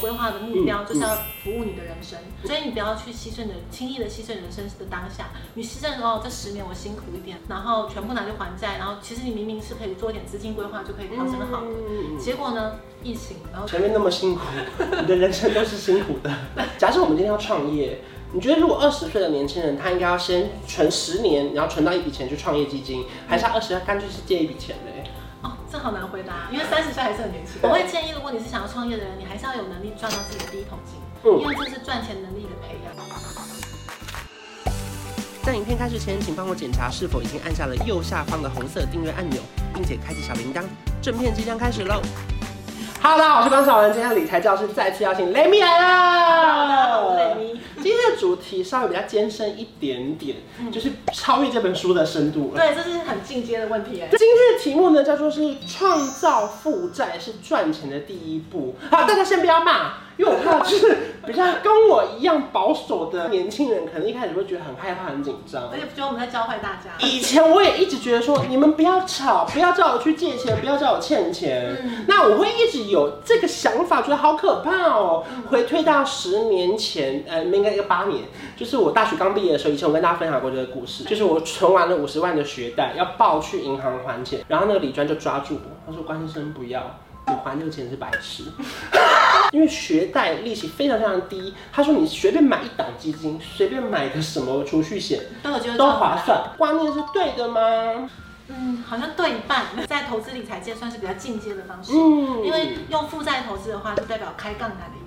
规划的目标就是要服务你的人生，所以你不要去牺牲的轻易的牺牲人生的当下，你牺牲哦，这十年我辛苦一点，然后全部拿去还债，然后其实你明明是可以做点资金规划就可以调整好。的，结果呢，疫情，然后前面那么辛苦，你的人生都是辛苦的。假设我们今天要创业，你觉得如果二十岁的年轻人他应该要先存十年，然后存到一笔钱去创业基金，还是他二十岁干脆是借一笔钱呢？好难回答，因为三十岁还是很年轻。我会建议，如果你是想要创业的人，你还是要有能力赚到自己的第一桶金，因为这是赚钱能力的培养。在影片开始前，请帮我检查是否已经按下了右下方的红色订阅按钮，并且开启小铃铛。正片即将开始喽！Hello，大家好，我是关少文，今天的理财教室再次邀请雷米来啦。我是雷米。今天的主题稍微比较艰深一点点，嗯、就是超越这本书的深度了。对，这是很进阶的问题。今天的题目呢，叫做是创造负债是赚钱的第一步。好，大家先不要骂。因为我怕就是比较跟我一样保守的年轻人，可能一开始会觉得很害怕、很紧张，而且觉得我们在教坏大家。以前我也一直觉得说，你们不要吵，不要叫我去借钱，不要叫我欠钱。嗯、那我会一直有这个想法，觉得好可怕哦。回退到十年前，呃，应该一个八年，就是我大学刚毕业的时候，以前我跟大家分享过这个故事，就是我存完了五十万的学贷，要报去银行还钱，然后那个李专就抓住我，他说：“关先生不要。”你还这个钱是白痴，因为学贷利息非常非常低。他说你随便买一档基金，随便买个什么储蓄险，都划算。观念是对的吗？嗯，好像对一半。在投资理财界算是比较进阶的方式。嗯，因为用负债投资的话，就代表开杠杆的。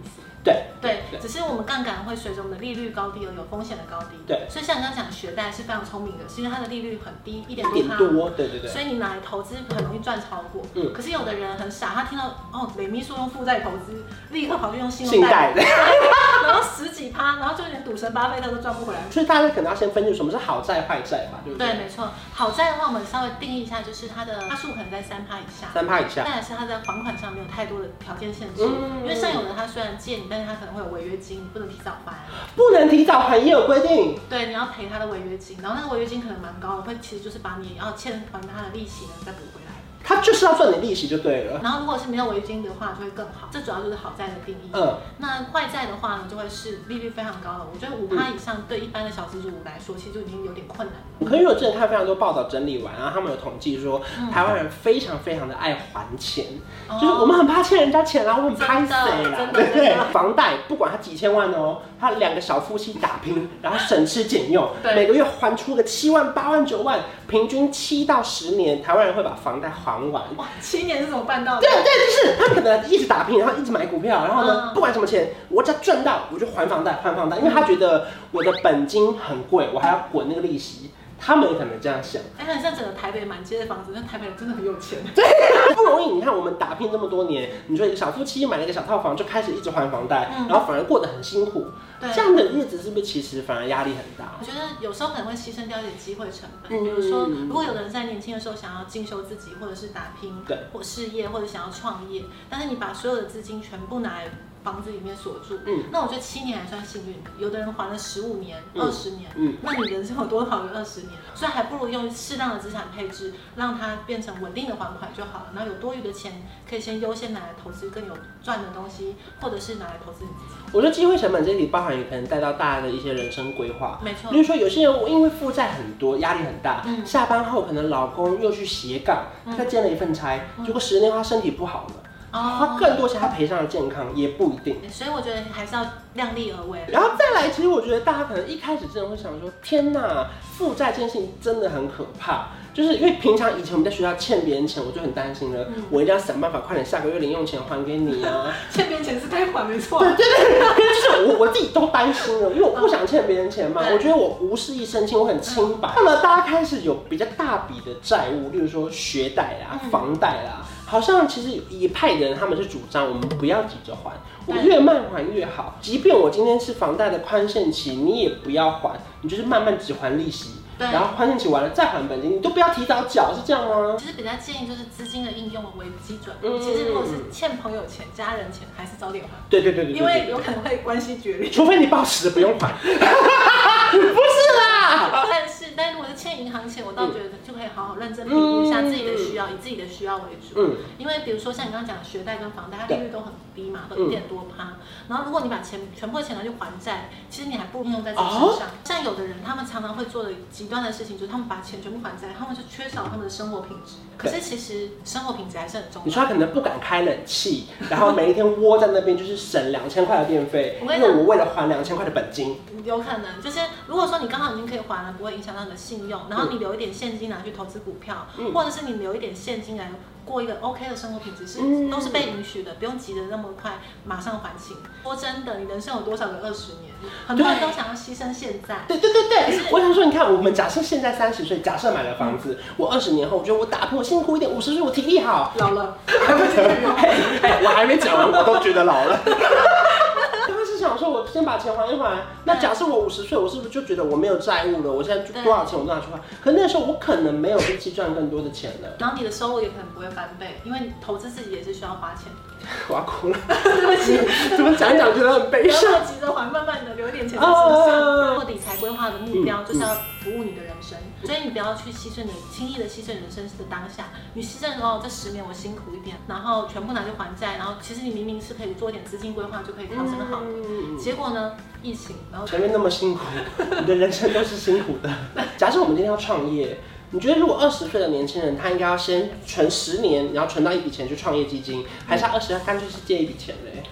对对，只是我们杠杆会随着我们的利率高低而有风险的高低。对，所以像你刚刚讲学贷是非常聪明的，是因为它的利率很低，一点多。对对对。所以你拿来投资很容易赚超过。嗯。可是有的人很傻，他听到哦，美咪说用负债投资，立刻跑去用信用贷。然后十几趴，然后就连赌神巴菲特都赚不回来。所以大家可能要先分清什么是好债坏债吧，对不对？对，没错。好债的话，我们稍微定义一下，就是它的趴数可能在三趴以下。三趴以下。再来是它在还款上没有太多的条件限制，因为像有的他虽然借你，但是他可能会有违约。金不能提早还，不能提早还也有规定。对，你要赔他的违约金，然后那个违约金可能蛮高的，会其实就是把你要欠还他的利息呢再补回来。他就是要赚你利息就对了。然后如果是没有违约金的话，就会更好。这主要就是好债的定义。嗯。那坏债的话呢，就会是利率非常高了。我觉得五趴以上对一般的小资主来说，其实就已经有点困难了。可是我之前看非常多报道整理完，然后他们有统计说，台湾人非常非常的爱还钱，就是我们很怕欠人家钱，然后我们拍谁啦？对不对？房贷不管他几千万哦，他两个小夫妻打拼，然后省吃俭用，每个月还出个七万、八万、九万，平均七到十年，台湾人会把房贷还。还完哇，七年是怎么办到的？对对，就是他们可能一直打拼，然后一直买股票，然后呢，不管什么钱，我只要赚到，我就还房贷，还房贷，因为他觉得我的本金很贵，我还要滚那个利息。他们也可能这样想。哎，很像整个台北满街的房子，那台北人真的很有钱。对，不容易。你看我们打拼这么多年，你说一个小夫妻买了一个小套房，就开始一直还房贷，然后反而过得很辛苦。对，这样的日子是不是其实反而压力很大？我觉得有时候可能会牺牲掉一点机会成本。比如说，如果有的人在年轻的时候想要进修自己，或者是打拼，对，或事业，或者想要创业，但是你把所有的资金全部拿来。房子里面锁住，嗯，那我觉得七年还算幸运的，有的人还了十五年、二十年，嗯，那你人生有多好于二十年？所以还不如用适当的资产配置，让它变成稳定的还款就好了。然后有多余的钱，可以先优先拿来投资更有赚的东西，或者是拿来投资你自己。我觉得机会成本这里包含也可能带到大家的一些人生规划，没错。比如说有些人因为负债很多，压力很大，嗯，下班后可能老公又去斜杠，再兼了一份差，结果十年后他身体不好了。花更多钱，他赔上了健康也不一定，所以我觉得还是要量力而为。然后再来，其实我觉得大家可能一开始真的会想说：天哪，负债这件事情真的很可怕。就是因为平常以前我们在学校欠别人钱，我就很担心了，我一定要想办法快点下个月零用钱还给你啊。欠别人钱是该还，没错。对对对，就是我我自己都担心了，因为我不想欠别人钱嘛。我觉得我无事一身轻，我很清白。那么大家开始有比较大笔的债务，例如说学贷啊、房贷啦。好像其实有一派的人，他们是主张我们不要急着还，我越慢还越好。即便我今天是房贷的宽限期，你也不要还，你就是慢慢只还利息，对然后宽限期完了再还本金，你都不要提早缴，是这样吗？其实比较建议就是资金的应用为基准。嗯，其实如果是欠朋友钱、家人钱，还是早点还。对对对对，因为有可能会关系决裂。除非你抱持不用还。不 欠欠银行钱，我倒觉得就可以好好认真评估一下自己的需要，以自己的需要为主。嗯，因为比如说像你刚刚讲的学贷跟房贷，它利率都很低嘛，都一点多趴。然后如果你把钱全部的钱拿去还债，其实你还不如用在自己身上。像有的人，他们常常会做的极端的事情，就是他们把钱全部还债，他们就缺少他们的生活品质。可是其实生活品质还是很重要。你说他可能不敢开冷气，然后每一天窝在那边就是省两千块的电费，因为我为了还两千块的本金。有可能就是如果说你刚好已经可以还了，不会影响到你的信用，然后你留一点现金拿去投资股票，嗯、或者是你留一点现金来过一个 OK 的生活品质，是、嗯、都是被允许的，不用急着那么快马上还清。说真的，你人生有多少个二十年？很多人都想要牺牲现在。对对对对，我想说，你看，我们假设现在三十岁，假设买了房子，嗯、我二十年后，我觉得我打拼，我辛苦一点，五十岁我体力好，老了，我还没讲完，我都觉得老了。把钱还一还。那假设我五十岁，我是不是就觉得我没有债务了？我现在多少钱我都拿去还。可那时候我可能没有力气赚更多的钱了。然后你的收入也可能不会翻倍，因为你投资自己也是需要花钱。我要哭了，对不起，怎么讲讲觉得很悲伤？急着还，慢慢的留一点钱在身上。划的目标就是要服务你的人生，所以你不要去牺牲你轻易的牺牲人生的当下。你牺牲哦，这十年我辛苦一点，然后全部拿去还债，然后其实你明明是可以做一点资金规划，就可以调整好。结果呢，疫情，然后前面那么辛苦，你的人生都是辛苦的。假设我们今天要创业。你觉得如果二十岁的年轻人，他应该要先存十年，然后存到一笔钱去创业基金，还是他二十岁干脆是借一笔钱嘞？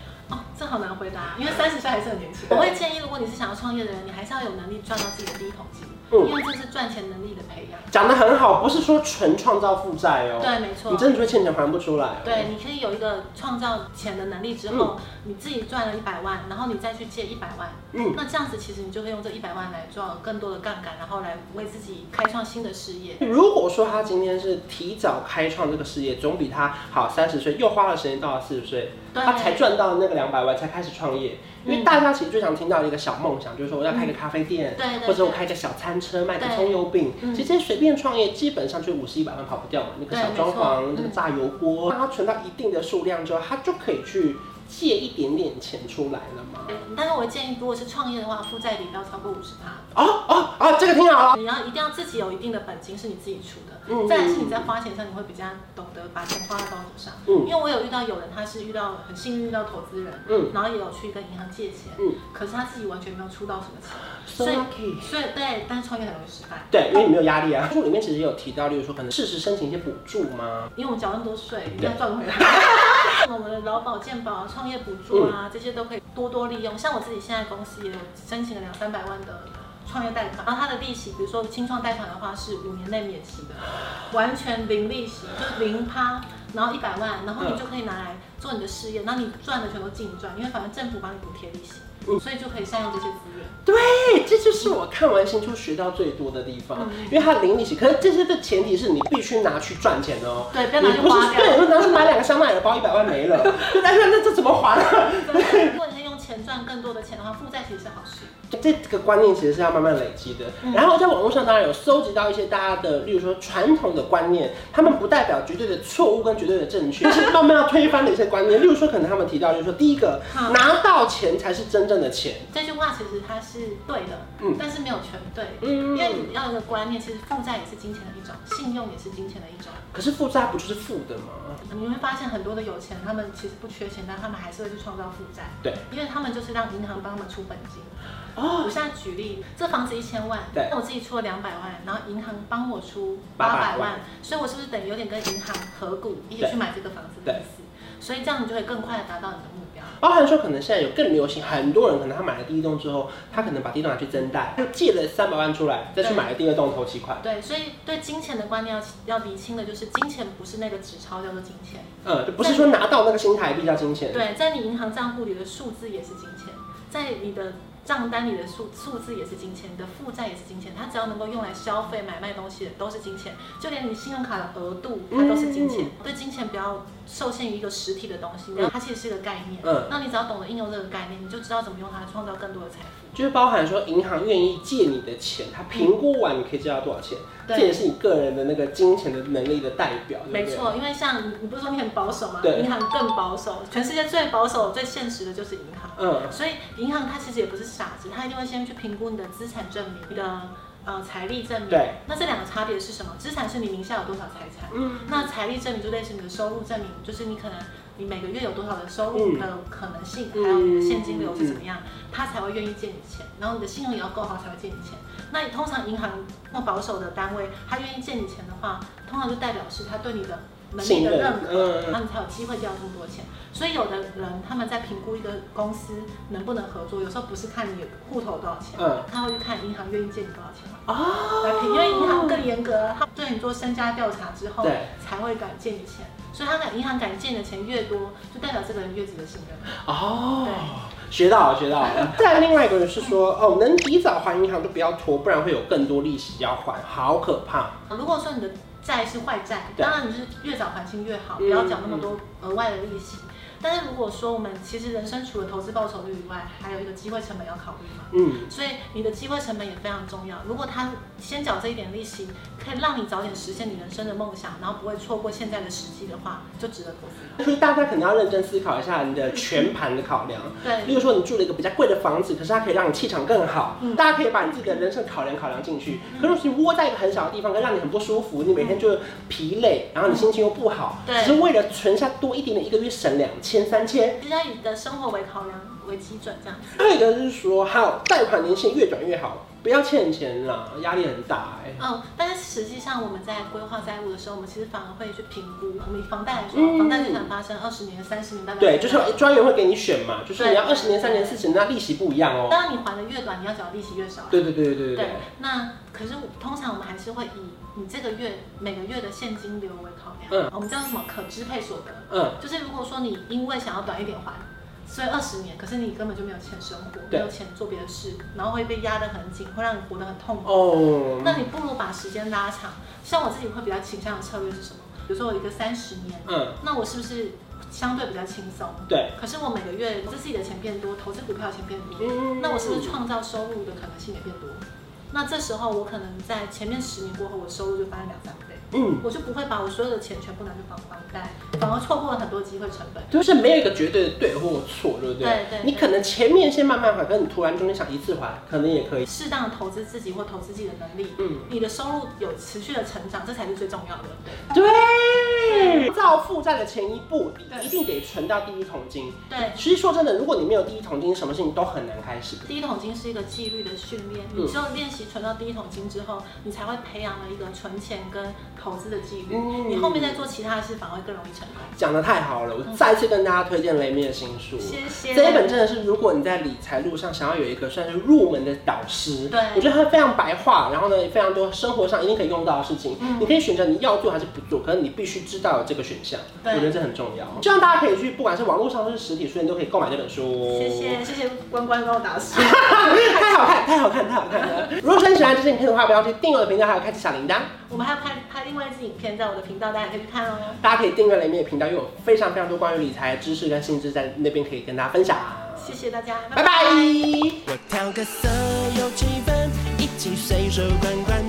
这好难回答，因为三十岁还是很年轻。我会建议，如果你是想要创业的人，你还是要有能力赚到自己的第一桶金。嗯，因为这是赚钱能力的培养。讲得很好，不是说纯创造负债哦。对，没错。你真的会欠钱还不出来。对，你可以有一个创造钱的能力之后，嗯、你自己赚了一百万，然后你再去借一百万。嗯。那这样子其实你就会用这一百万来赚更多的杠杆，然后来为自己开创新的事业。如果说他今天是提早开创这个事业，总比他好三十岁又花了时间到了四十岁，对他才赚到那个两百万才开始创业。因为大家其实最常听到一个小梦想，就是说我要开个咖啡店，或者我开个小餐车卖个葱油饼。其实这些随便创业，基本上就五十一百万跑不掉嘛。那个小装潢，那个炸油锅，让他存到一定的数量之后，它就可以去借一点点钱出来了嘛。但是我建议，如果是创业的话，负债比不要超过五十趴。哦哦哦，这个听好了。你要一定要自己有一定的本金，是你自己出的。嗯。再来是你在花钱上，你会比较懂得把钱花在刀口上。嗯。因为我有遇到有人，他是遇到很幸运遇到投资人，嗯，然后也有去跟银行借钱，嗯，可是他自己完全没有出到什么钱。所以，所以对，但是创业很容易失败。对，因为你没有压力啊。书里面其实也有提到，例如说可能适时申请一些补助吗？因为我们缴那么多税，一定要赚回来。我们的劳保健保、创业补助啊，这些都可以多多利用。像我自己现在公司也有申请了两三百万的创业贷款，然后它的利息，比如说清创贷款的话是五年内免息的，完全零利息，就是零趴，然后一百万，然后你就可以拿来做你的事业，那你赚的全都净赚，因为反正政府帮你补贴利息，所以就可以善用这些资源。对，这就是我看完新书学到最多的地方，嗯、因为它零利息，可是这些的前提是你必须拿去赚钱哦。对，不要拿去花掉。对，你说拿去买两个香奈儿包，一百万没了，就 那那这怎么还啊？如果你可以用钱赚更多的钱的话，负债其实是好事。这个观念其实是要慢慢累积的。嗯、然后在网络上当然有搜集到一些大家的，例如说传统的观念，他们不代表绝对的错误跟绝对的正确，但是慢慢要推翻的一些观念。例如说，可能他们提到就是说，第一个，拿到钱才是真正的钱。这句话其实它是对的，嗯，但是没有全对，嗯，因为你要一个观念，其实负债也是金钱的一种，信用也是金钱的一种。可是负债不就是负的吗？你会发现很多的有钱，他们其实不缺钱，但他们还是会去创造负债。对，因为他们就是让银行帮他们出本金。哦，我现在举例，这房子一千万，对，那我自己出了两百万，然后银行帮我出八百万，万所以我是不是等于有点跟银行合股一起去买这个房子的意思？对所以这样你就会更快的达到你的目标。包含说，可能现在有更流行，很多人可能他买了第一栋之后，他可能把第一栋拿去增贷，就借了三百万出来，再去买了第二栋头期款。对，所以对金钱的观念要要厘清的就是，金钱不是那个纸钞叫做金钱，嗯，就不是说拿到那个新台币叫金钱。对，在你银行账户里的数字也是金钱，在你的。账单里的数数字也是金钱，你的负债也是金钱，它只要能够用来消费、买卖东西的都是金钱，就连你信用卡的额度它都是金钱。嗯、对金钱不要受限于一个实体的东西，然后它其实是一个概念。嗯，那你只要懂得应用这个概念，你就知道怎么用它创造更多的财富。就是包含说银行愿意借你的钱，它评估完你可以借到多少钱，这也是你个人的那个金钱的能力的代表。没错，因为像你不是说你很保守吗？对，银行更保守，全世界最保守、最现实的就是银行。嗯，所以银行它其实也不是傻子，它一定会先去评估你的资产证明、你的呃财力证明。对。那这两个差别是什么？资产是你名下有多少财产。嗯。那财力证明就类似你的收入证明，就是你可能你每个月有多少的收入的可能性，嗯、还有你的现金流是怎么样，他才会愿意借你钱。然后你的信用也要够好才会借你钱。那通常银行那么保守的单位，他愿意借你钱的话，通常就代表是他对你的。能力的认可，然后你才有机会借到这么多钱。所以有的人他们在评估一个公司能不能合作，有时候不是看你户头多少钱，嗯，他会去看银行愿意借你多少钱哦，来评，因为银行更严格，他对你做身家调查之后，对，才会敢借你钱。所以他敢银行敢借你的钱越多，就代表这个人越值得信任。哦，对，学到了，学到了。再另外一个人是说，哦，能提早还银行就不要拖，不然会有更多利息要还，好可怕。如果说你的债是坏债，当然你是越早还清越好，不要缴那么多额外的利息。但是如果说我们其实人生除了投资报酬率以外，还有一个机会成本要考虑嘛。嗯。所以你的机会成本也非常重要。如果他先缴这一点利息，可以让你早点实现你人生的梦想，然后不会错过现在的时机的话，就值得投资。所以大家可能要认真思考一下你的全盘的考量。对。例如说你住了一个比较贵的房子，可是它可以让你气场更好。嗯。大家可以把你自己的人生考量考量进去。可是你窝在一个很小的地方，可以让你很不舒服，你每天就疲累，然后你心情又不好。对。只是为了存下多一点点，一个月省两千三千。以你的生活为考量为基准，这样子。还有一个是说，好，贷款年限越短越好，不要欠钱啦，压力很大哎、欸。嗯，但是实际上我们在规划债务的时候，我们其实反而会去评估。我们以房贷来说，嗯、房贷最常发生二十年、三十年，大概对，就是专员会给你选嘛，就是你要二十年、三年、四十年，那利息不一样哦、喔。当然你还的越短，你要缴的利息越少。对对对对对对。对，那可是通常我们还是会以你这个月每个月的现金流为考量。嗯。我们叫什么可支配所得？嗯。就是如果说你因为想要短一点还。所以二十年，可是你根本就没有钱生活，没有钱做别的事，然后会被压得很紧，会让你活得很痛苦。哦。那你不如把时间拉长。像我自己会比较倾向的策略是什么？比如说我一个三十年，嗯，那我是不是相对比较轻松？对。可是我每个月这自己的钱变多，投资股票的钱变多，嗯，那我是不是创造收入的可能性也变多？那这时候我可能在前面十年过后，我收入就翻了两三倍。嗯，我就不会把我所有的钱全部拿去还房贷，反而错过了很多机会成本。就是没有一个绝对的对或错，对不对？对对，你可能前面先慢慢还，可是你突然中间想一次还，可能也可以。适当的投资自己或投资自己的能力，嗯，你的收入有持续的成长，这才是最重要的。对。对。到负债的前一步，你一定得存到第一桶金。对。其实说真的，如果你没有第一桶金，什么事情都很难开始。第一桶金是一个纪律的训练，你只有练习存到第一桶金之后，你才会培养了一个存钱跟。投资的纪律，你后面再做其他的事，反而会更容易成功。讲的太好了，我再次跟大家推荐雷米的新书。谢谢。这一本真的是，如果你在理财路上想要有一个算是入门的导师，对，我觉得它非常白话，然后呢，非常多生活上一定可以用到的事情，你可以选择你要做还是不做，可是你必须知道有这个选项。对，我觉得这很重要。希望大家可以去，不管是网络上或是实体书，店都可以购买这本书。谢谢，谢谢关关帮我打书。太好看，太好看，太好看了。如果说你喜欢这支影片的话，不要去订阅我的频道，还有开启小铃铛。我们还要拍拍另外一支影片在我的频道，大家可以去看哦。大家可以订阅雷米的频道，因为有非常非常多关于理财知识跟新知在那边可以跟大家分享。谢谢大家，拜拜。我调个色有气氛，一起随手关关灯。